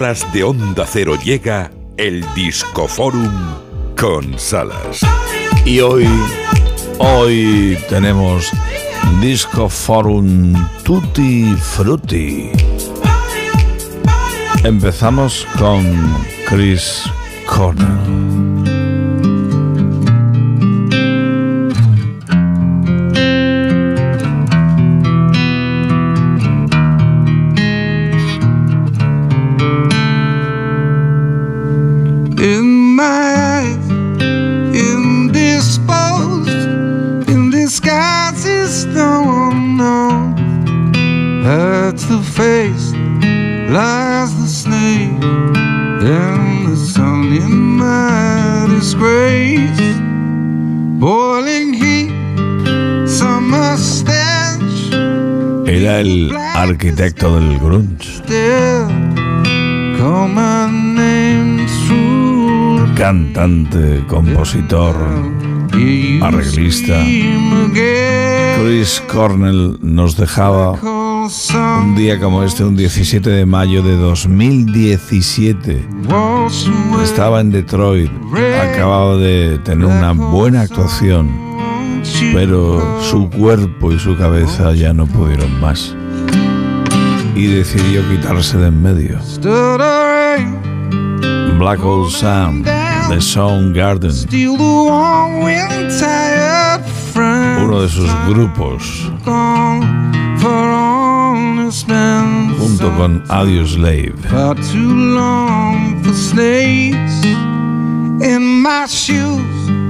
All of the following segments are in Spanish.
De Onda Cero llega el Disco Forum con Salas. Y hoy, hoy tenemos Disco Forum Tutti Frutti. Empezamos con Chris Cornell. Era el arquitecto del grunge. Cantante, compositor, arreglista. Chris Cornell nos dejaba un día como este, un 17 de mayo de 2017. Estaba en Detroit, acababa de tener una buena actuación, pero su cuerpo y su cabeza ya no pudieron más. Y decidió quitarse de en medio. Black Hole Sam, The Soundgarden, uno de sus grupos junto con Adios Slave.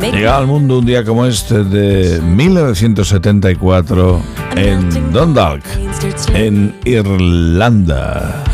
Llega al mundo un día como este de 1974 en Dundalk, en Irlanda.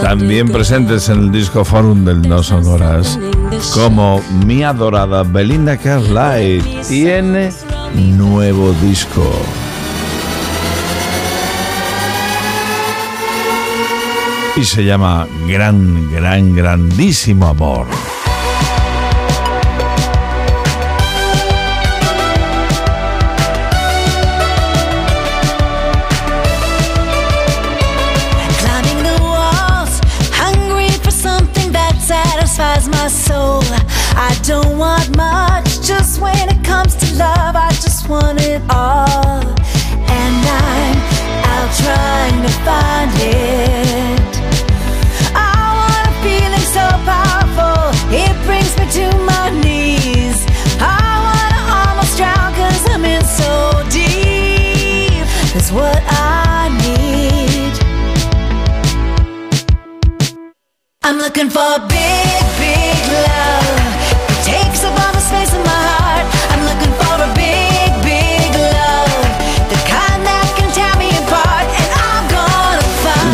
También presentes en el disco Forum del No Sonoras, como mi adorada Belinda Carlisle tiene nuevo disco. Y se llama Gran, Gran, Grandísimo Amor. I'm looking for big, big love.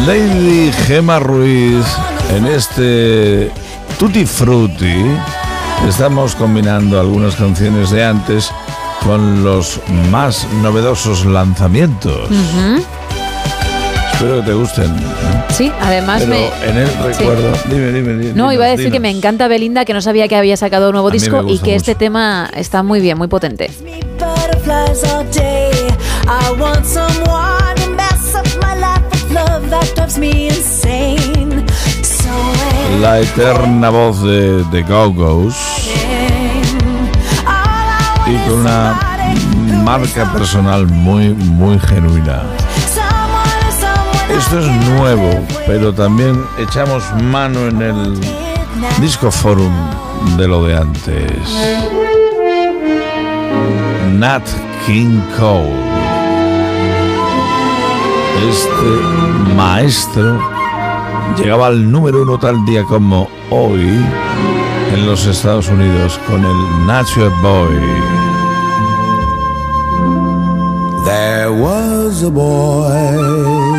Lady Gemma Ruiz en este Tutti Frutti estamos combinando algunas canciones de antes con los más novedosos lanzamientos. Espero que te gusten. Sí, además me. En el recuerdo. Dime, dime, dime. No, iba a decir que me encanta Belinda, que no sabía que había sacado un nuevo disco y que este tema está muy bien, muy potente. La eterna voz de The Go-Go's y con una marca personal muy, muy genuina. Esto es nuevo, pero también echamos mano en el Disco Forum de lo de antes. Nat King Cole. Este maestro llegaba al número uno tal día como hoy en los Estados Unidos con el Nature Boy. There was a boy,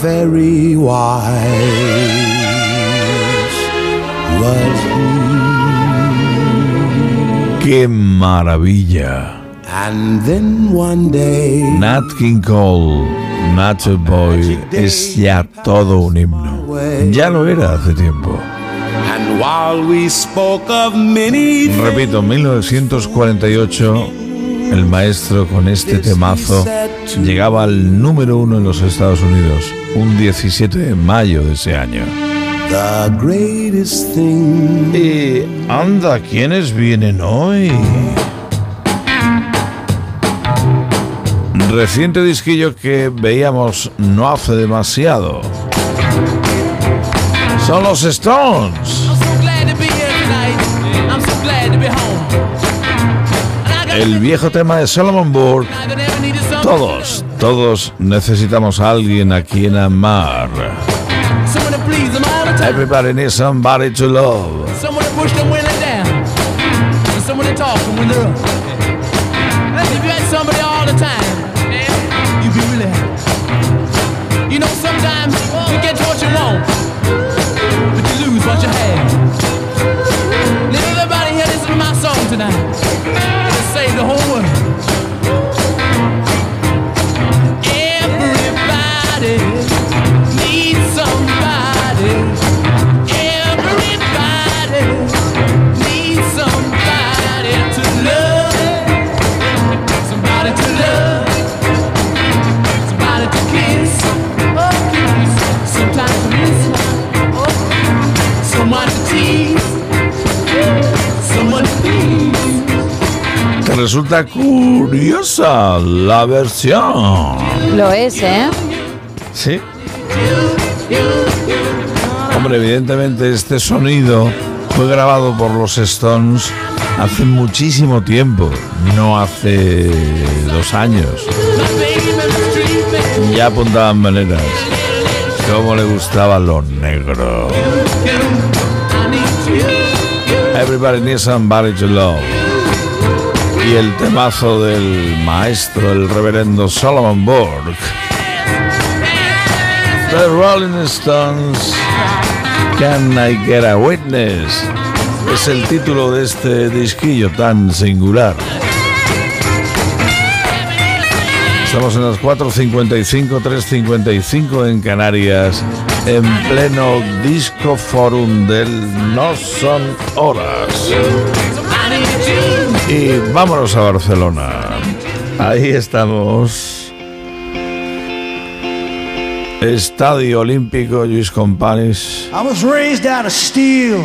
very wise was he. ¡Qué maravilla! And then one day, Nat King Cole, Nature Boy, es ya todo un himno. Ya lo era hace tiempo. and while we spoke of many Repito, 1948, el maestro con este temazo llegaba al número uno en los Estados Unidos, un 17 de mayo de ese año. the greatest thing Y anda, ¿quiénes vienen hoy? Reciente disquillo que veíamos no hace demasiado. Son los Stones. El viejo tema de Solomon Burke. Todos, todos necesitamos a alguien a quien amar. Someone to please them all the time. Everybody needs somebody to love. Someone to push them when they're down. And someone to talk to them when they're up. And if you had somebody all the time, man, you'd be really happy. You know, sometimes you get what you want, but you lose what you have. And if everybody here listen to my song tonight, it'll save the whole world. Resulta curiosa la versión. Lo es, ¿eh? Sí. Hombre, evidentemente este sonido fue grabado por los Stones hace muchísimo tiempo, no hace dos años. Ya apuntaban maneras. Cómo le gustaba lo negro. Everybody needs somebody to love. Y el temazo del maestro, el reverendo Solomon Burke. The Rolling Stones, Can I Get a Witness? Es el título de este disquillo tan singular. Estamos en las 4.55, 3.55 en Canarias, en pleno disco forum del No Son Horas. Y vámonos a Barcelona. Ahí estamos. Estadio Olímpico Luis Companys. I was raised out of steel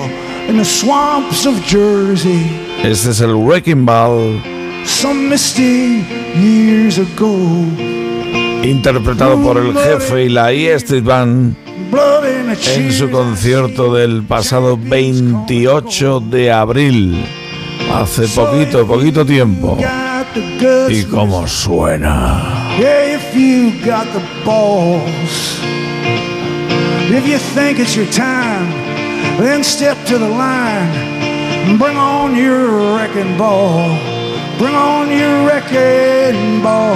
in the swamps of Jersey Este es el Wrecking Ball, some misty years ago. interpretado por el jefe y la E Street Band en su concierto del pasado 28 de abril. Hace poquito, poquito tiempo. Got the guts. Y cómo suena. If you got the balls. If you think it's your time, then step to the line. Bring on your wrecking ball. Bring on your wrecking ball.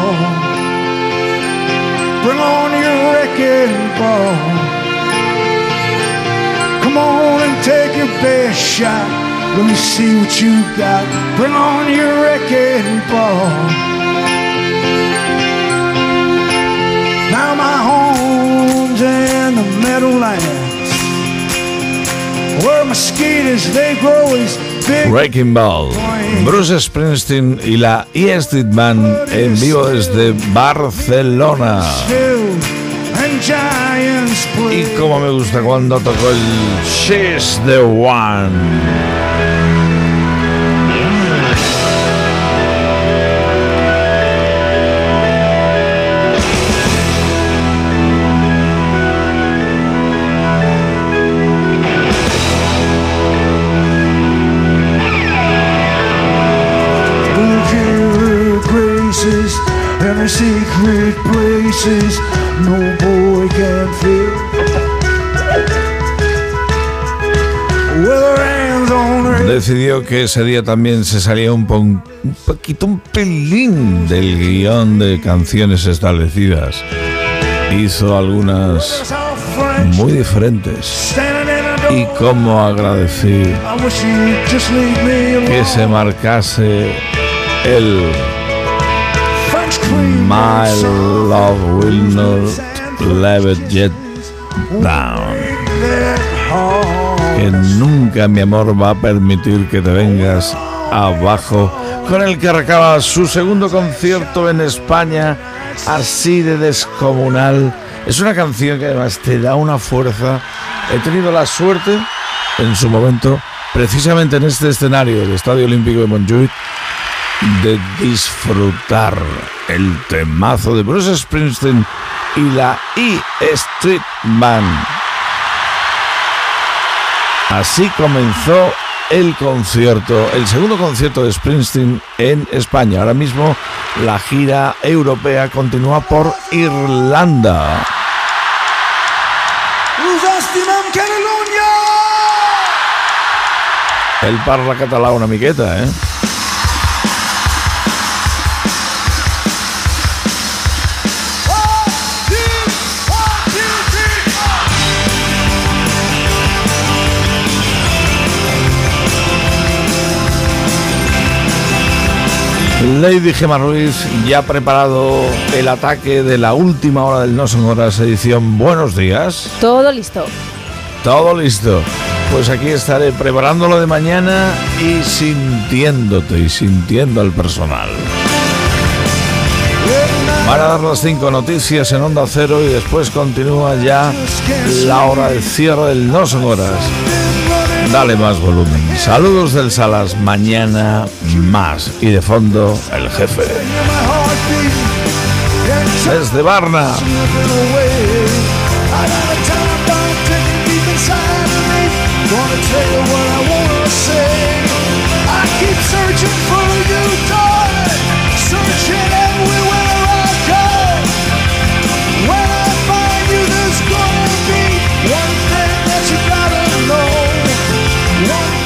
Bring on your wrecking ball. Come on and take your best shot. Let me see what you got. Bring on your wrecking ball. Now my home's in the Meadowlands, where mosquitoes they grow as big. Wrecking Ball, Bruce Springsteen y la E Street Band en vivo desde Barcelona. Y como me gusta cuando tocó el She's the One. Decidió que ese día también se salía un, poquito, un pelín del guion de canciones establecidas. Hizo algunas muy diferentes. Y como agradecí que se marcase el My love will not let it down. Que nunca mi amor va a permitir que te vengas abajo. Con el que recaba su segundo concierto en España, así de descomunal. Es una canción que además te da una fuerza. He tenido la suerte en su momento, precisamente en este escenario del Estadio Olímpico de Montjuic, de disfrutar el temazo de Bruce Springsteen y la E Street Band. Así comenzó el concierto, el segundo concierto de Springsteen en España. Ahora mismo la gira europea continúa por Irlanda. El parla català una miqueta, eh? Lady Gemma Ruiz ya ha preparado el ataque de la última hora del No Son Horas edición. Buenos días. Todo listo. Todo listo. Pues aquí estaré preparándolo de mañana y sintiéndote y sintiendo al personal. Van a dar las cinco noticias en Onda Cero y después continúa ya la hora de cierre del No Son Horas. Dale más volumen. Saludos del Salas, mañana más. Y de fondo, el jefe. Desde Barna. searching for. Searching.